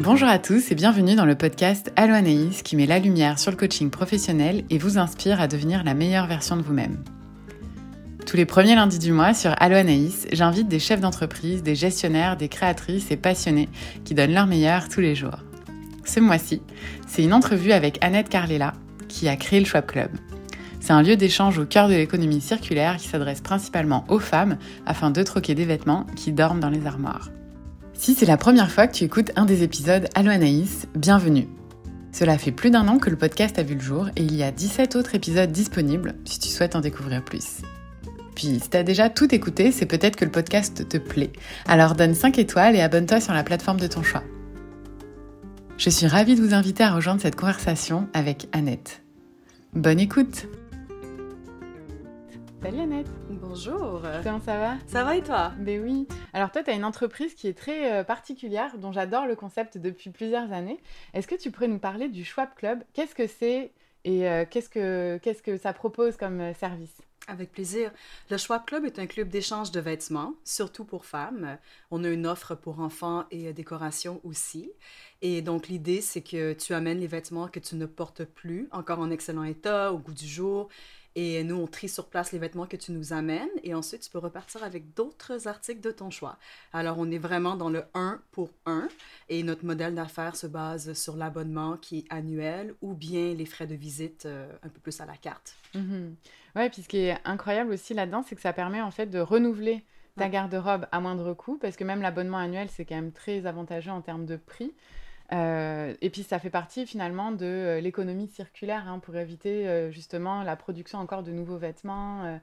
Bonjour à tous et bienvenue dans le podcast Allo qui met la lumière sur le coaching professionnel et vous inspire à devenir la meilleure version de vous-même. Tous les premiers lundis du mois sur Allo j'invite des chefs d'entreprise, des gestionnaires, des créatrices et passionnés qui donnent leur meilleur tous les jours. Ce mois-ci, c'est une entrevue avec Annette Carlela qui a créé le Schwab Club. C'est un lieu d'échange au cœur de l'économie circulaire qui s'adresse principalement aux femmes afin de troquer des vêtements qui dorment dans les armoires. Si c'est la première fois que tu écoutes un des épisodes Allo Anaïs, bienvenue. Cela fait plus d'un an que le podcast a vu le jour et il y a 17 autres épisodes disponibles si tu souhaites en découvrir plus. Puis, si t'as déjà tout écouté, c'est peut-être que le podcast te plaît. Alors donne 5 étoiles et abonne-toi sur la plateforme de ton choix. Je suis ravie de vous inviter à rejoindre cette conversation avec Annette. Bonne écoute Salut Annette Bonjour Comment ça va? Ça va et toi? Ben oui. Alors toi, tu as une entreprise qui est très euh, particulière, dont j'adore le concept depuis plusieurs années. Est-ce que tu pourrais nous parler du Schwab Club? Qu'est-ce que c'est? Et euh, qu'est-ce que qu'est-ce que ça propose comme euh, service? Avec plaisir. Le Schwab Club est un club d'échange de vêtements, surtout pour femmes. On a une offre pour enfants et décoration aussi. Et donc l'idée, c'est que tu amènes les vêtements que tu ne portes plus, encore en excellent état, au goût du jour et nous, on trie sur place les vêtements que tu nous amènes et ensuite, tu peux repartir avec d'autres articles de ton choix. Alors, on est vraiment dans le 1 pour 1 et notre modèle d'affaires se base sur l'abonnement qui est annuel ou bien les frais de visite euh, un peu plus à la carte. Mhm. Oui, puis ce qui est incroyable aussi là-dedans, c'est que ça permet en fait de renouveler ta garde-robe à moindre coût parce que même l'abonnement annuel, c'est quand même très avantageux en termes de prix. Euh, et puis ça fait partie finalement de euh, l'économie circulaire hein, pour éviter euh, justement la production encore de nouveaux vêtements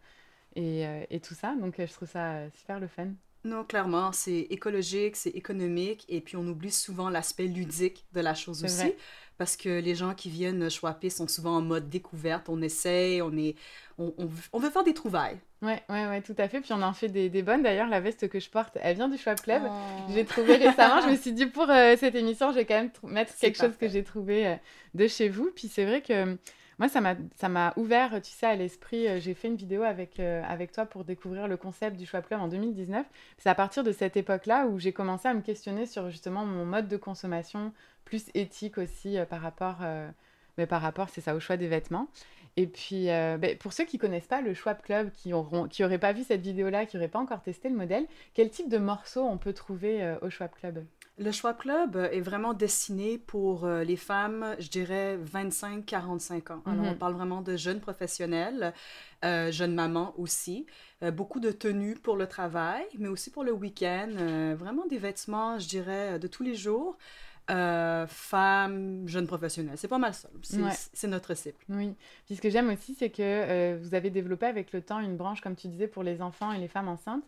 et, et, tout ça. Donc je trouve ça super le fun. Non, clairement, c'est écologique, c'est économique, et puis on oublie souvent l'aspect ludique de la chose aussi, parce que les gens qui viennent choper sont souvent en mode découverte, on essaye, on, est, on, on, veut faire des trouvailles. Ouais, ouais, ouais, tout à fait. Puis on en fait des, des bonnes. D'ailleurs, la veste que je porte, elle vient du Schwab Club. Oh. J'ai trouvé récemment, je me suis dit pour euh, cette émission, je vais quand même mettre quelque chose que j'ai trouvé euh, de chez vous. Puis c'est vrai que moi, ça m'a ouvert, tu sais, à l'esprit. Euh, j'ai fait une vidéo avec, euh, avec toi pour découvrir le concept du Schwab Club en 2019. C'est à partir de cette époque-là où j'ai commencé à me questionner sur justement mon mode de consommation, plus éthique aussi par rapport, mais par rapport, c'est ça, au choix des vêtements. Et puis, ben, pour ceux qui connaissent pas le Schwab Club, qui n'auraient qui pas vu cette vidéo-là, qui n'auraient pas encore testé le modèle, quel type de morceaux on peut trouver au Schwab Club? Le Schwab Club est vraiment destiné pour euh, les femmes, je dirais 25-45 ans. Alors, on mhm. parle vraiment de jeunes professionnels, euh, jeunes mamans aussi. Euh, beaucoup de tenues pour le travail, mais aussi pour le week-end. vraiment des vêtements, je dirais, de tous les jours. Femmes, jeunes professionnels. C'est pas mal ça. C'est notre cible. Oui. Puis ce que j'aime aussi, c'est que vous avez développé avec le temps une branche, comme tu disais, pour les enfants et les femmes enceintes.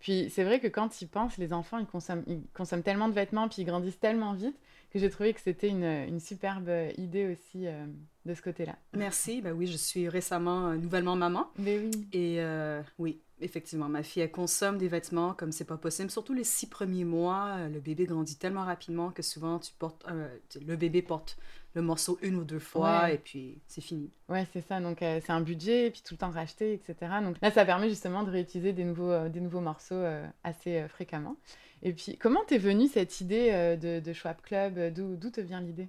Puis c'est vrai que quand ils pensent, les enfants, ils consomment, ils consomment tellement de vêtements, puis ils grandissent tellement vite que j'ai trouvé que c'était une, une, superbe idée aussi euh, de ce côté-là. Merci. Ben oui, je suis récemment euh, nouvellement maman. Mais oui. Et euh, oui, effectivement, ma fille, elle consomme des vêtements comme c'est pas possible. Surtout les six premiers mois, le bébé grandit tellement rapidement que souvent, tu portes, le bébé porte le morceau une ou deux fois et puis c'est fini. Ouais, c'est ça. Donc euh, c'est un budget et puis tout le temps racheter, etc. Donc là, ça permet justement de réutiliser des nouveaux, euh, des nouveaux morceaux euh, assez fréquemment. Et puis, comment t'es venue cette idée de, de Schwab Club? D'où te vient l'idée?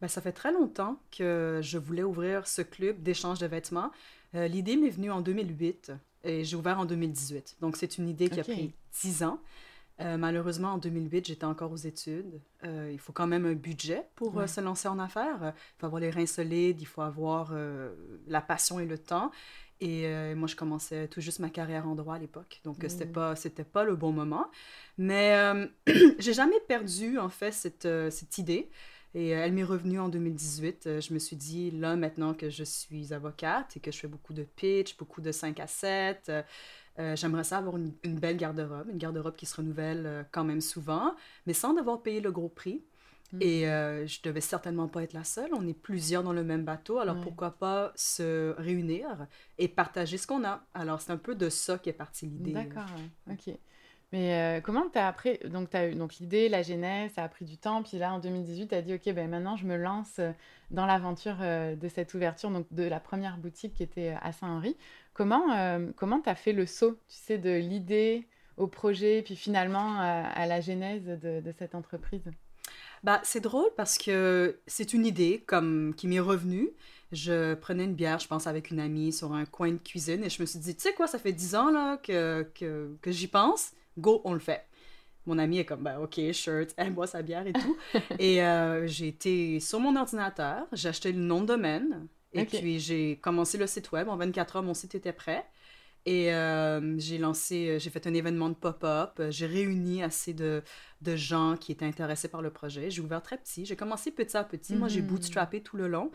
Ben, ça fait très longtemps que je voulais ouvrir ce club d'échange de vêtements. l'idée m'est venue en 2008 et j'ai ouvert en 2018. Donc, c'est une idée qui a pris 10 ans. Euh, malheureusement, en 2008, j'étais encore aux études. Euh, il faut quand même un budget pour euh, se lancer en affaires. Il faut avoir les reins solides, il faut avoir la passion et le temps. Et moi, je commençais tout juste ma carrière en droit à l'époque. Donc, c'était mmh. pas, c'était pas le bon moment. Mais j'ai jamais perdu, en fait, cette, cette idée. Et elle m'est revenue en 2018. je me suis dit, là, maintenant que je suis avocate et que je fais beaucoup de pitch, beaucoup de 5 à 7, euh, j'aimerais ça avoir une, belle garde-robe, une garde-robe qui se renouvelle euh, quand même souvent, mais sans devoir payer le gros prix. Mm. Et euh, je devais certainement pas être la seule. On est plusieurs dans le même bateau, alors pourquoi pas se réunir et partager ce qu'on a? Alors c'est un peu de ça qui est partie l'idée. D'accord, ok. Mais comment tu as appris Donc, tu as eu l'idée, la genèse, ça a pris du temps. Puis là, en 2018, tu as dit, OK, ben, maintenant, je me lance dans l'aventure de cette ouverture, donc de la première boutique qui était à Saint-Henri. Comment euh, comment tu as fait le saut, tu sais, de l'idée au projet, puis finalement à, la genèse de, cette entreprise? Bah, c'est drôle parce que c'est une idée comme qui m'est revenue. Je prenais une bière, je pense, avec une amie sur un coin de cuisine et je me suis dit, tu sais quoi, ça fait dix ans là, que, que j'y pense, go, on le fait. Mon ami est comme, ben, OK, shirt, elle boit sa bière et tout. et euh, j'ai été sur mon ordinateur, j'ai acheté le nom de domaine, et puis j'ai commencé le site web. En 24 heures, mon site était prêt. Et euh, j'ai lancé, euh, j'ai fait un événement de pop-up. Euh, j'ai réuni assez de, de, gens qui étaient intéressés par le projet. J'ai ouvert très petit. J'ai commencé petit à petit. Moi, j'ai mhm. bootstrappé tout le long.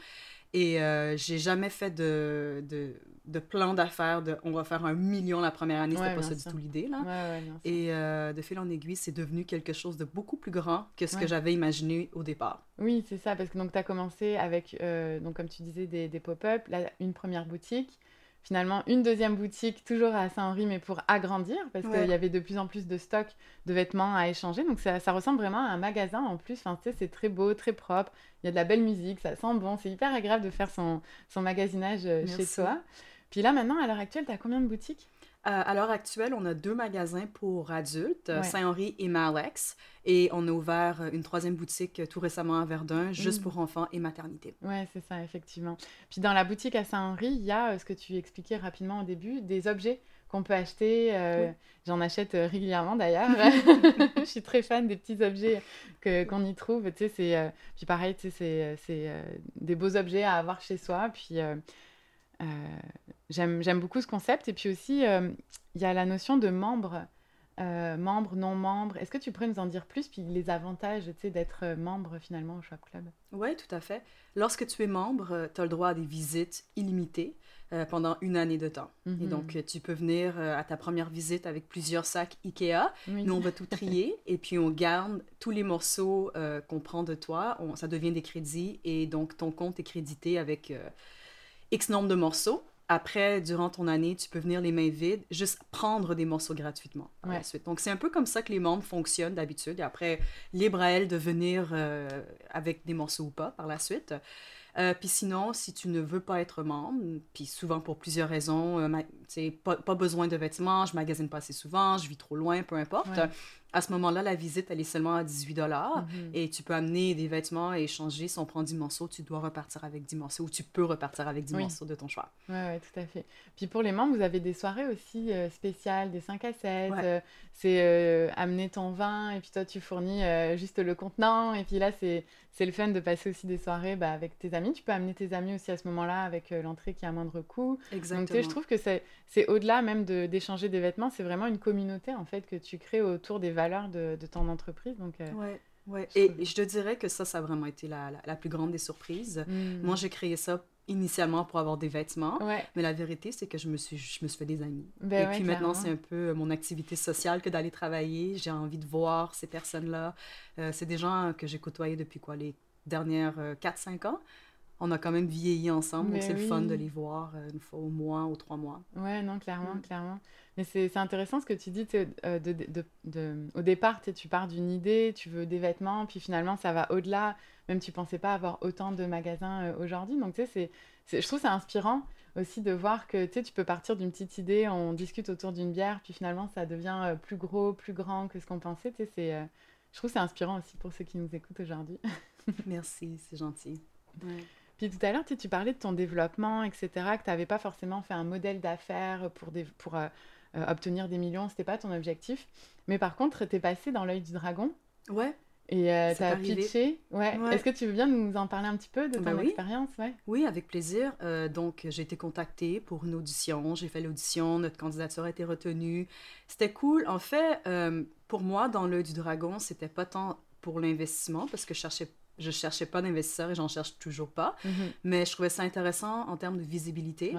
Et j'ai jamais fait de, de, de plan d'affaires de on va faire un million la première année. C'était pas ça du tout l'idée. là. Et de fil en aiguille, c'est devenu quelque chose de beaucoup plus grand que ce que j'avais imaginé au départ. Oui, c'est ça. Parce que tu as commencé avec, donc, comme tu disais, des, des pop-up, une première boutique finalement une deuxième boutique, toujours à Saint-Henri, mais pour agrandir, parce qu'il y avait de plus en plus de stocks de vêtements à échanger. Donc ça, ça ressemble vraiment à un magasin en plus. Enfin, tu sais, c'est très beau, très propre. Il y a de la belle musique, ça sent bon. C'est hyper agréable de faire son, son magasinage euh, chez soi. Puis là, maintenant, à l'heure actuelle, tu as combien de boutiques? Euh, à l'heure actuelle, on a deux magasins pour adultes, Saint-Henri et Malex. Et on a ouvert une troisième boutique tout récemment à Verdun, juste mm. pour enfants et maternité. Oui, c'est ça, effectivement. Puis dans la boutique à Saint-Henri, il y a, euh, ce que tu expliquais rapidement au début, des objets qu'on peut acheter. Euh, j'en achète régulièrement d'ailleurs. Je suis très fan des petits objets que, qu'on y trouve. Tu sais, c'est, puis pareil, tu sais, c'est, c'est des beaux objets à avoir chez soi. Puis euh, j'aime beaucoup ce concept. Et puis aussi, euh, il y a la notion de membre. Euh, membre, non membre. Est-ce que tu pourrais nous en dire plus, puis les avantages d'être membre finalement au Shop Club? Oui, tout à fait. Lorsque tu es membre, tu as le droit à des visites illimitées pendant une année de temps. Et mhm. donc, tu peux venir à ta première visite avec plusieurs sacs IKEA. Nous, on va tout trier et puis on garde tous les morceaux qu'on prend de toi. On, ça devient des crédits et donc ton compte est crédité avec X nombre de morceaux. Après, durant ton année, tu peux venir les mains vides, juste prendre des morceaux gratuitement par la suite. Donc, c'est un peu comme ça que les membres fonctionnent d'habitude. Et après, libre à elle de venir euh, avec des morceaux ou pas par la suite. Euh, puis sinon, si tu ne veux pas être membre, puis souvent pour plusieurs raisons, euh, pas, pas, besoin de vêtements, je magasine pas assez souvent, je vis trop loin, peu importe, à ce moment-là, la visite, elle est seulement à 18 dollars mhm. et tu peux amener des vêtements et échanger. Si on prend 10 morceaux, tu dois repartir avec 10 morceaux ou tu peux repartir avec 10 morceaux de ton choix. Oui, ouais, tout à fait. Puis pour les membres, vous avez des soirées aussi euh, spéciales, des 5 à 7. Euh, c'est euh, amener ton vin et puis toi, tu fournis juste le contenant. Et puis là, c'est le fun de passer aussi des soirées bah, avec tes amis. Tu peux amener tes amis aussi à ce moment-là avec l'entrée qui à moindre coût. Exactement. Donc, je trouve que c'est au-delà même d'échanger des vêtements, c'est vraiment une communauté en fait que tu crées autour des valeurs de, de ton entreprise. Donc, euh, ouais, ouais. Et, je te dirais que ça, ça a vraiment été la, la, plus grande des surprises. Hmm. Moi, j'ai créé ça initialement pour avoir des vêtements, mais la vérité, c'est que je me suis, je me suis fait des amis. Ben et puis maintenant, c'est un peu mon activité sociale que d'aller travailler. J'ai envie de voir ces personnes-là. Euh, c'est des gens que j'ai côtoyés depuis quoi, les dernières 4-5 euh, ans on a quand même vieilli ensemble, donc c'est le fun de les voir une fois au mois ou trois mois. Ouais, non, clairement, mm. clairement. Mais c'est intéressant ce que tu dis. Euh, de, de, de, au départ, tu pars d'une idée, tu veux des vêtements, puis finalement, ça va au-delà. Même tu pensais pas avoir autant de magasins euh, aujourd'hui. Donc, tu sais, je trouve c'est inspirant aussi de voir que tu peux partir d'une petite idée, on discute autour d'une bière, puis finalement, ça devient euh, plus gros, plus grand que ce qu'on pensait. Tu sais, je trouve c'est inspirant aussi pour ceux qui nous écoutent aujourd'hui. Merci, c'est gentil. Puis tout à l'heure, tu, parlais de ton développement, etc., que tu n'avais pas forcément fait un modèle d'affaires pour, des, pour euh, obtenir des millions, c'était pas ton objectif. Mais par contre, tu es passé dans l'œil du dragon. Ouais. Et euh, tu as pitché. Ouais. Est-ce que tu veux bien nous en parler un petit peu de bah ton expérience? Ouais. Oui, avec plaisir. Euh, donc, j'ai été contactée pour une audition. J'ai fait l'audition. Notre candidature a été retenue. C'était cool. En fait, pour moi, dans l'œil du dragon, c'était pas tant pour l'investissement parce que je cherchais je cherchais pas d'investisseurs et j'en cherche toujours pas. Mhm. Mais je trouvais ça intéressant en termes de visibilité.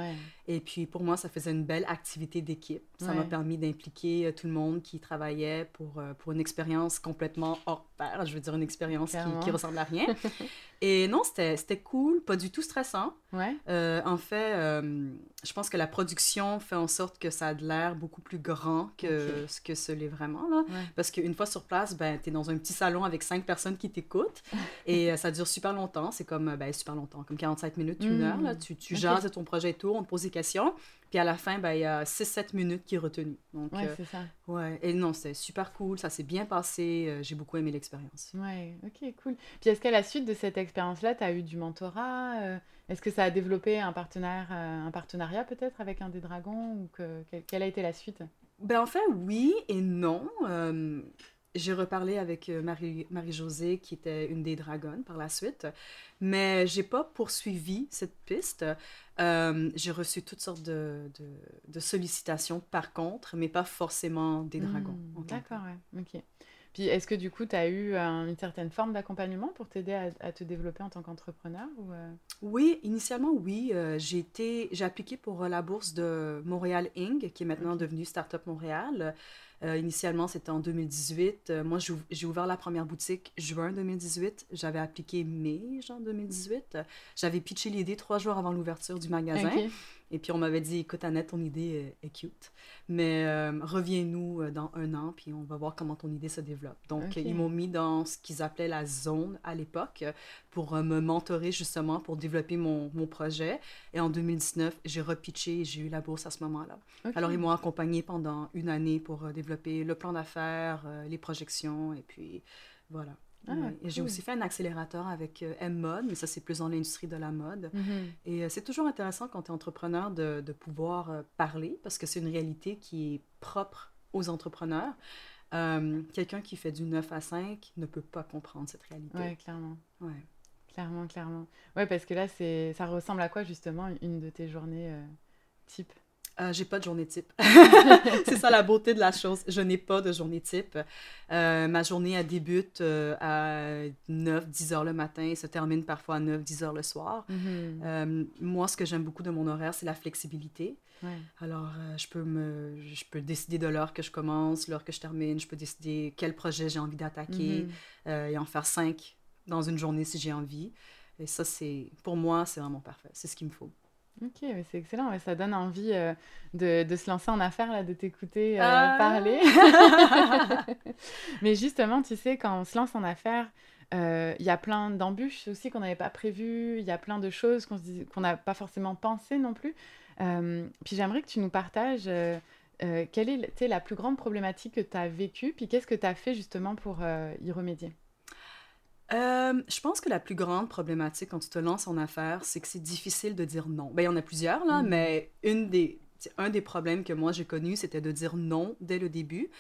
Et puis pour moi, ça faisait une belle activité d'équipe. Ça m'a permis d'impliquer euh, tout le monde qui travaillait pour, euh, pour une expérience complètement hors pair. Je veux dire, une expérience qui, qui ressemble à rien. Et non, c'était cool, pas du tout stressant. Ouais. Euh, en fait, euh, je pense que la production fait en sorte que ça a de l'air beaucoup plus grand que ce que ce l'est vraiment. Là. Parce qu'une fois sur place, ben, tu es dans un petit salon avec cinq personnes qui t'écoutent et ça dure super longtemps. C'est comme, ben, super longtemps, comme 45 minutes, une heure. Là. Mmh. Tu, tu jases de ton projet et tout, on te pose des questions. Puis à la fin, ben, il y a 6-7 minutes qui est retenu. Donc, ouais, c'est ça. Ouais, et non, c'était super cool, ça s'est bien passé, j'ai beaucoup aimé l'expérience. Ouais, ok, cool. Puis est-ce qu'à la suite de cette expérience-là, tu as eu du mentorat Est-ce que ça a développé un, partenaire, un partenariat peut-être avec un des dragons ou que, quelle a été la suite? Ben, en fait, oui et non. Euh, j'ai reparlé avec euh, Marie, Marie-Josée, qui était une des dragons par la suite, mais j'ai pas poursuivi cette piste. Euh, j'ai reçu toutes sortes de, de, sollicitations par contre, mais pas forcément des dragons. Hmm, d'accord, ouais. ok. Puis est-ce que du coup, tu as eu une certaine forme d'accompagnement pour t'aider à, te développer en tant qu'entrepreneur ou Oui, initialement, oui. j'ai, été, j'ai appliqué pour la bourse de Montréal Inc., qui est maintenant devenue Startup Montréal. Euh, initialement, c'était en 2018. Euh, moi, j'ai ouvert la première boutique juin 2018. J'avais appliqué mai, genre 2018. J'avais pitché l'idée trois jours avant l'ouverture du magasin. Et puis on m'avait dit, écoute Annette, ton idée est, cute, mais euh, reviens-nous euh, dans un an, puis on va voir comment ton idée se développe. Donc ils m'ont mis dans ce qu'ils appelaient la zone à l'époque pour euh, me mentorer justement pour développer mon, mon projet. Et en 2019, j'ai repitché et j'ai eu la bourse à ce moment-là. Alors ils m'ont accompagné pendant une année pour développer le plan d'affaires, les projections, et puis voilà. Ah, et j'ai aussi fait un accélérateur avec euh, M-Mode, mais ça, c'est plus dans l'industrie de la mode. Mm-hmm. Et euh, c'est toujours intéressant quand tu es entrepreneur de, de pouvoir euh, parler parce que c'est une réalité qui est propre aux entrepreneurs. Quelqu'un qui fait du 9 à 5 ne peut pas comprendre cette réalité. Oui, clairement. Ouais. Clairement, clairement. Oui, parce que là, ça ressemble à quoi, justement, une de tes journées type? Euh, j'ai pas de journée type. c'est ça la beauté de la chose. Je n'ai pas de journée type. Euh, ma journée, elle débute euh, à 9, 10 heures le matin et se termine parfois à 9, 10 heures le soir. Mm-hmm. moi, ce que j'aime beaucoup de mon horaire, c'est la flexibilité. Alors, je, peux me, je peux décider de l'heure que je commence, l'heure que je termine. Je peux décider quel projet j'ai envie d'attaquer mm-hmm. et en faire cinq dans une journée si j'ai envie. Et ça, c'est pour moi, c'est vraiment parfait. C'est ce qu'il me faut. Ok, c'est excellent. ça donne envie euh, de, de, se lancer en affaires, là, de t'écouter euh, ah. parler. Mais justement, tu sais, quand on se lance en affaires, euh, il y a plein d'embûches aussi qu'on n'avait pas prévues. Il y a plein de choses qu'on n'a pas forcément pensé non plus. puis j'aimerais que tu nous partages quelle est la plus grande problématique que tu as vécue, puis qu'est-ce que tu as fait justement pour y remédier? Euh, je pense que la plus grande problématique quand tu te lances en affaires, c'est que c'est difficile de dire non. Ben, il y en a plusieurs, là, mm. mais une des, un des problèmes que moi j'ai connu, c'était de dire non dès le début,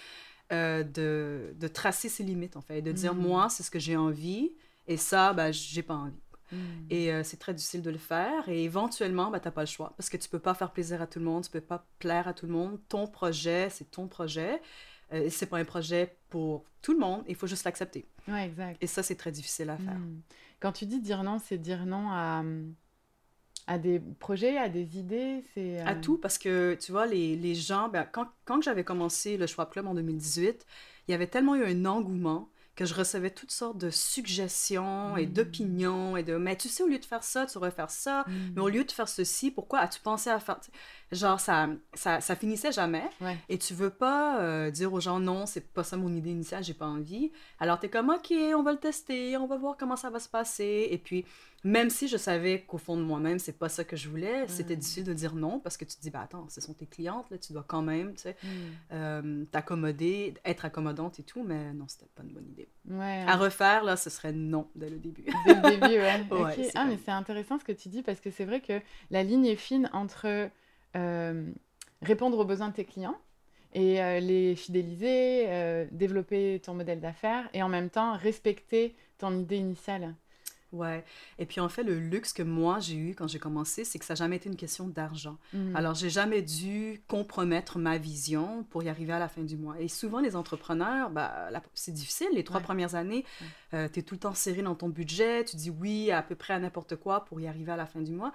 euh, de, de, tracer ses limites, en fait, de dire mm. moi, c'est ce que j'ai envie, et ça, ben, j'ai pas envie. Mm. Et euh, c'est très difficile de le faire. Et éventuellement, ben, tu n'as pas le choix parce que tu peux pas faire plaisir à tout le monde, tu peux pas plaire à tout le monde. Ton projet, c'est ton projet. Euh, c'est pas un projet pour tout le monde, il faut juste l'accepter. Ouais, exact. Et ça, c'est très difficile à faire. Hmm. Quand tu dis dire non, c'est dire non à, à des projets, à des idées, c'est... À euh, tout, parce que, tu vois, les, les gens, ben, quand, quand j'avais commencé le Choix Club en 2018, il y avait tellement eu un engouement que je recevais toutes sortes de suggestions et hmm. d'opinions et de mais tu sais au lieu de faire ça tu aurais faire ça. Hmm. mais au lieu de faire ceci pourquoi as-tu pensé à faire genre ça ça, ça finissait jamais. Et tu veux pas euh, dire aux gens non c'est pas ça mon idée initiale j'ai pas envie. Alors tu es comme ok on va le tester on va voir comment ça va se passer. Et puis même si je savais qu'au fond de moi-même, c'est pas ça que je voulais, c'était difficile de dire non parce que tu te dis, bah attends, ce sont tes clientes, là, tu dois quand même, tu sais, euh, t'accommoder, être accommodante et tout, mais non, c'était pas une bonne idée. À refaire, là, ce serait non dès le début. Dès le début, ouais. Ah, mais c'est intéressant ce que tu dis parce que c'est vrai que la ligne est fine entre euh, répondre aux besoins de tes clients et euh, les fidéliser, développer ton modèle d'affaires et en même temps respecter ton idée initiale. Ouais. Et puis en fait, le luxe que moi j'ai eu quand j'ai commencé, c'est que ça n'a jamais été une question d'argent. Mm. Alors, j'ai jamais dû compromettre ma vision pour y arriver à la fin du mois. Et souvent, les entrepreneurs, bah, c'est difficile. Les trois premières années, euh, tu es tout le temps serré dans ton budget, tu dis oui à peu près à n'importe quoi pour y arriver à la fin du mois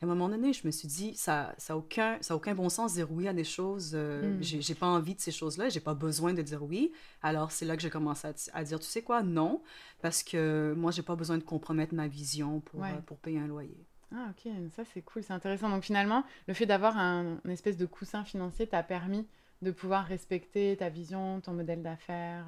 à un moment donné, je me suis dit, ça n'a ça aucun, ça aucun bon sens de dire oui à des choses. Euh, mm. J'ai pas envie de ces choses-là, j'ai pas besoin de dire oui. Alors, c'est là que j'ai commencé à, dire, tu sais quoi, non, parce que moi, j'ai pas besoin de compromettre ma vision pour, euh, pour payer un loyer. Ah, ok, ça c'est cool, c'est intéressant. Donc, finalement, le fait d'avoir un, une espèce de coussin financier t'a permis de pouvoir respecter ta vision, ton modèle d'affaires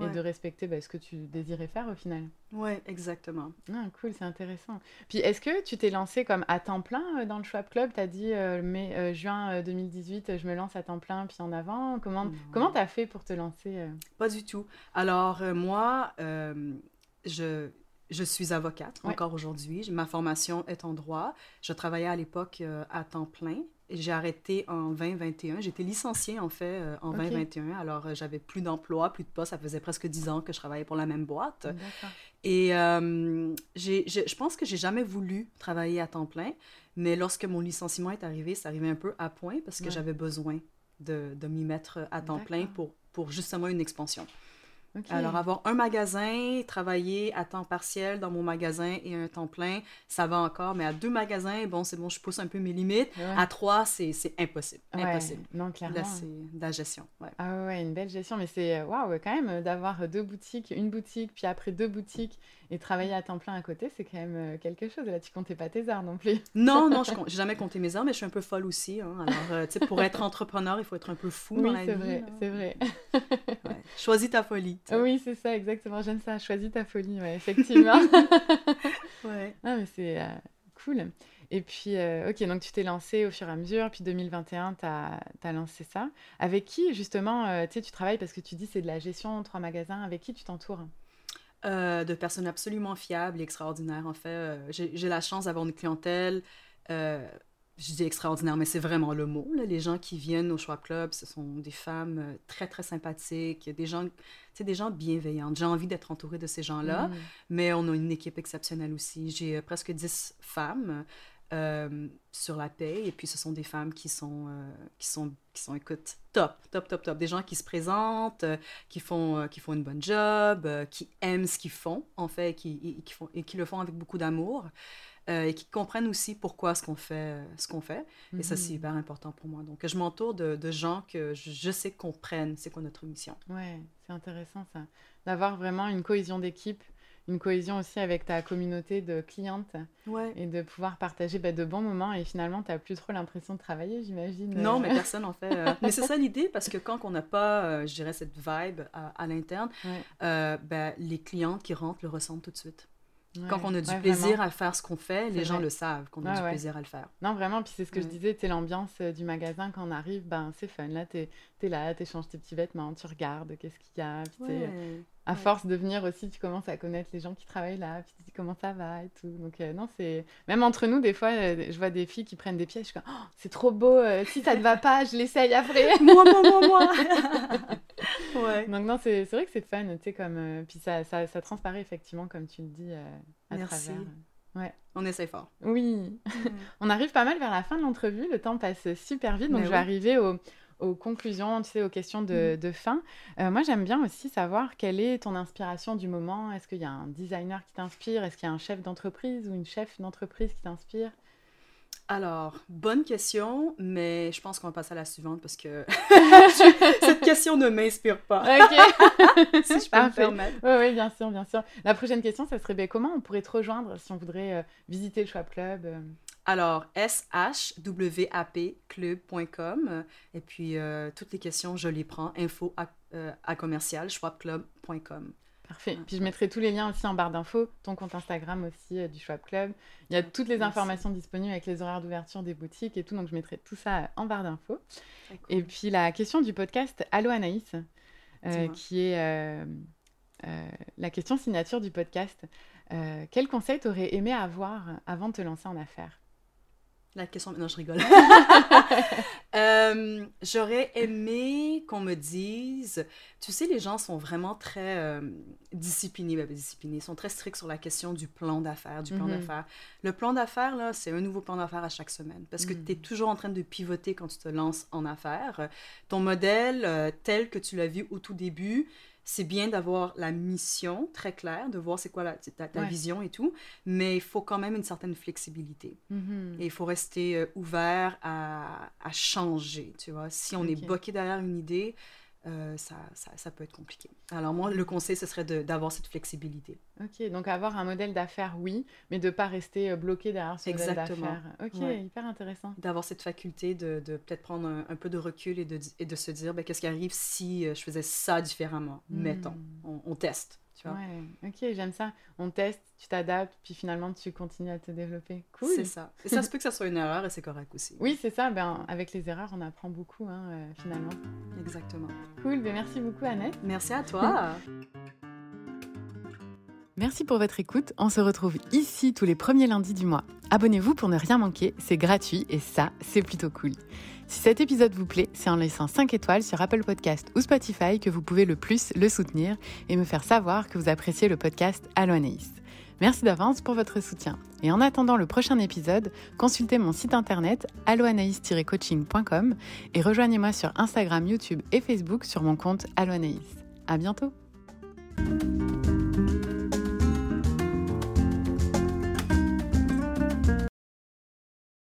et de respecter bah, ce que tu désirais faire au final. Oui, exactement. Ah, cool, c'est intéressant. Puis est-ce que tu t'es lancé comme à temps plein dans le Schwab Club? Tu as dit mai, juin 2018, je me lance à temps plein, puis en avant. Comment comment tu as fait pour te lancer Pas du tout. Alors, moi, je je suis avocate encore aujourd'hui. Ma formation est en droit. Je travaillais à l'époque euh, à temps plein. J'ai arrêté en 2021. J'étais licenciée en fait euh, en 2021. Alors euh, j'avais plus d'emploi, plus de poste. Ça faisait presque dix ans que je travaillais pour la même boîte. Et je pense que j'ai jamais voulu travailler à temps plein. Mais lorsque mon licenciement est arrivé, ça arrivait un peu à point parce que j'avais besoin de, de m'y mettre à temps plein pour, pour justement une expansion. Alors, avoir un magasin, travailler à temps partiel dans mon magasin et un temps plein, ça va encore. Mais à deux magasins, bon, c'est bon, je pousse un peu mes limites. À trois, c'est impossible. Impossible. Non, clairement. Là, c'est de la gestion. Ah ouais, une belle gestion. Mais c'est, waouh, quand même, d'avoir deux boutiques, une boutique, puis après deux boutiques et travailler à temps plein à côté, c'est quand même euh, quelque chose. Là, tu comptais pas tes heures non plus. non, non, je n'ai jamais compté mes heures, mais je suis un peu folle aussi. Hein. Alors, euh, tu sais, pour être entrepreneur, il faut être un peu fou dans la vie. Oui, c'est vrai, c'est vrai. Choisis ta folie. Oui, c'est ça, exactement. J'aime ça. Choisis ta folie, ouais, effectivement. ouais. Ah, mais c'est euh, cool. Et puis, ok, donc tu t'es lancé au fur et à mesure, puis 2021, tu as, as, lancé ça. Avec qui, justement, tu sais, tu travailles? Parce que tu dis c'est de la gestion, trois magasins, avec qui tu t'entoures? Euh, de personnes absolument fiables et extraordinaires. En fait, euh, j'ai la chance d'avoir une clientèle, euh, je dis extraordinaire, mais c'est vraiment le mot. Les gens qui viennent au Choix Club, ce sont des femmes très, très sympathiques, des gens, des gens bienveillants. J'ai envie d'être entourée de ces gens-là, mm. mais on a une équipe exceptionnelle aussi. J'ai presque 10 femmes euh, sur la paix. Et puis, ce sont des femmes qui sont, euh, qui sont, qui sont, écoute, top, top, top, top. Des gens qui se présentent, euh, qui, font, qui font une bonne job, qui aiment ce qu'ils font, en fait, et qui, qui, font, et qui le font avec beaucoup d'amour. et qui comprennent aussi pourquoi ce qu'on fait, ce qu'on fait. Et ça, c'est mhm. hyper important pour moi. Donc, je m'entoure de, de, gens que je, je sais comprennent c'est quoi notre mission. Ouais, c'est intéressant ça. D'avoir vraiment une cohésion d'équipe une cohésion aussi avec ta communauté de clientes et de pouvoir partager bah, de bons moments. Et finalement tu n'as plus trop l'impression de travailler j'imagine. Non mais personne en fait euh. mais c'est ça l'idée parce que quand on n'a pas euh, je dirais cette vibe à, l'interne euh, ben, les clientes qui rentrent le ressentent tout de suite. Quand on a du plaisir à faire ce qu'on fait, les gens le savent qu'on a du plaisir à le faire. Non, vraiment, puis c'est ce que je disais, tu l'ambiance du magasin quand on arrive, ben c'est fun. Là, tu es, là, tu échanges tes petits vêtements, tu regardes qu'est-ce qu'il y a. Puis à force de venir aussi, tu commences à connaître les gens qui travaillent là, puis tu dis comment ça va et tout. Donc, euh, non, c'est. Même entre nous, des fois, euh, je vois des filles qui prennent des pièces, je suis comme, oh, c'est trop beau, euh, si ça te va pas, je l'essaye après. moi, moi, moi, moi Ouais. Donc, non, c'est vrai que c'est fun, tu sais, comme. puis ça, ça, ça, transparaît effectivement, comme tu le dis, à Merci. travers. Ouais. On essaie fort. Oui. Mm. On arrive pas mal vers la fin de l'entrevue, le temps passe super vite, donc ben je vais arriver au aux conclusions, tu sais, aux questions de, mm. fin. Euh, moi, j'aime bien aussi savoir quelle est ton inspiration du moment. Est-ce qu'il y a un designer qui t'inspire? Est-ce qu'il y a un chef d'entreprise ou une chef d'entreprise qui t'inspire? Alors, bonne question, mais je pense qu'on va passer à la suivante parce que cette question ne m'inspire pas. Ok. si je peux me permettre. Oui, oui, bien sûr, bien sûr. La prochaine question, ça serait ben, comment on pourrait te rejoindre si on voudrait euh, visiter le Schwab Club euh? Alors, shwapclub.com. Et puis, euh, toutes les questions, je les prends. Info à, euh, commercial, schwabclub.com. Parfait. Puis je mettrai tous les liens aussi en barre d'infos, ton compte Instagram aussi euh, du Schwab Club. Il y a toutes les informations disponibles avec les horaires d'ouverture des boutiques et tout, donc je mettrai tout ça en barre d'infos. Et puis la question du podcast Allo Anaïs, qui est la question signature du podcast. quel conseil t'aurais aimé avoir avant de te lancer en affaires? La question, non, je rigole. Euh, j'aurais aimé qu'on me dise, tu sais, les gens sont vraiment très euh, disciplinés, ben, disciplinés, sont très stricts sur la question du plan d'affaires, du plan mhm. d'affaires. Le plan d'affaires, là, c'est un nouveau plan d'affaires à chaque semaine parce que mhm. tu es toujours en train de pivoter quand tu te lances en affaires. Ton modèle, euh, tel que tu l'as vu au tout début, c'est bien d'avoir la mission très claire, de voir c'est quoi la, ta, vision et tout, mais il faut quand même une certaine flexibilité. Mm-hmm. Et il faut rester euh, ouvert à, à, changer, tu vois. Si on est bloqué derrière une idée, euh, ça, ça, peut être compliqué. Alors moi, le conseil, ce serait d'avoir cette flexibilité. Ok, donc avoir un modèle d'affaires, oui, mais de ne pas rester euh, bloqué derrière ce modèle d'affaires. Ok, hyper intéressant. D'avoir cette faculté de, de peut-être prendre un, peu de recul et de, et de se dire, ben, qu'est-ce qui arrive si euh, je faisais ça différemment, hmm. mettons. on teste. Ouais, ok, j'aime ça. On teste, tu t'adaptes, puis finalement tu continues à te développer. Cool. C'est ça. Et ça se peut que ça soit une erreur et c'est correct aussi. Oui, c'est ça. Ben, avec les erreurs, on apprend beaucoup hein, euh, finalement. Exactement. Cool. Ben, merci beaucoup, Annette. Merci à toi. Merci pour votre écoute. On se retrouve ici tous les premiers lundis du mois. Abonnez-vous pour ne rien manquer, c'est gratuit et ça, c'est plutôt cool. Si cet épisode vous plaît, c'est en laissant 5 étoiles sur Apple Podcast ou Spotify que vous pouvez le plus le soutenir et me faire savoir que vous appréciez le podcast Aloanaïs. Merci d'avance pour votre soutien. Et en attendant le prochain épisode, consultez mon site internet alloanaïs-coaching.com et rejoignez-moi sur Instagram, YouTube et Facebook sur mon compte Aloanaïs. À bientôt!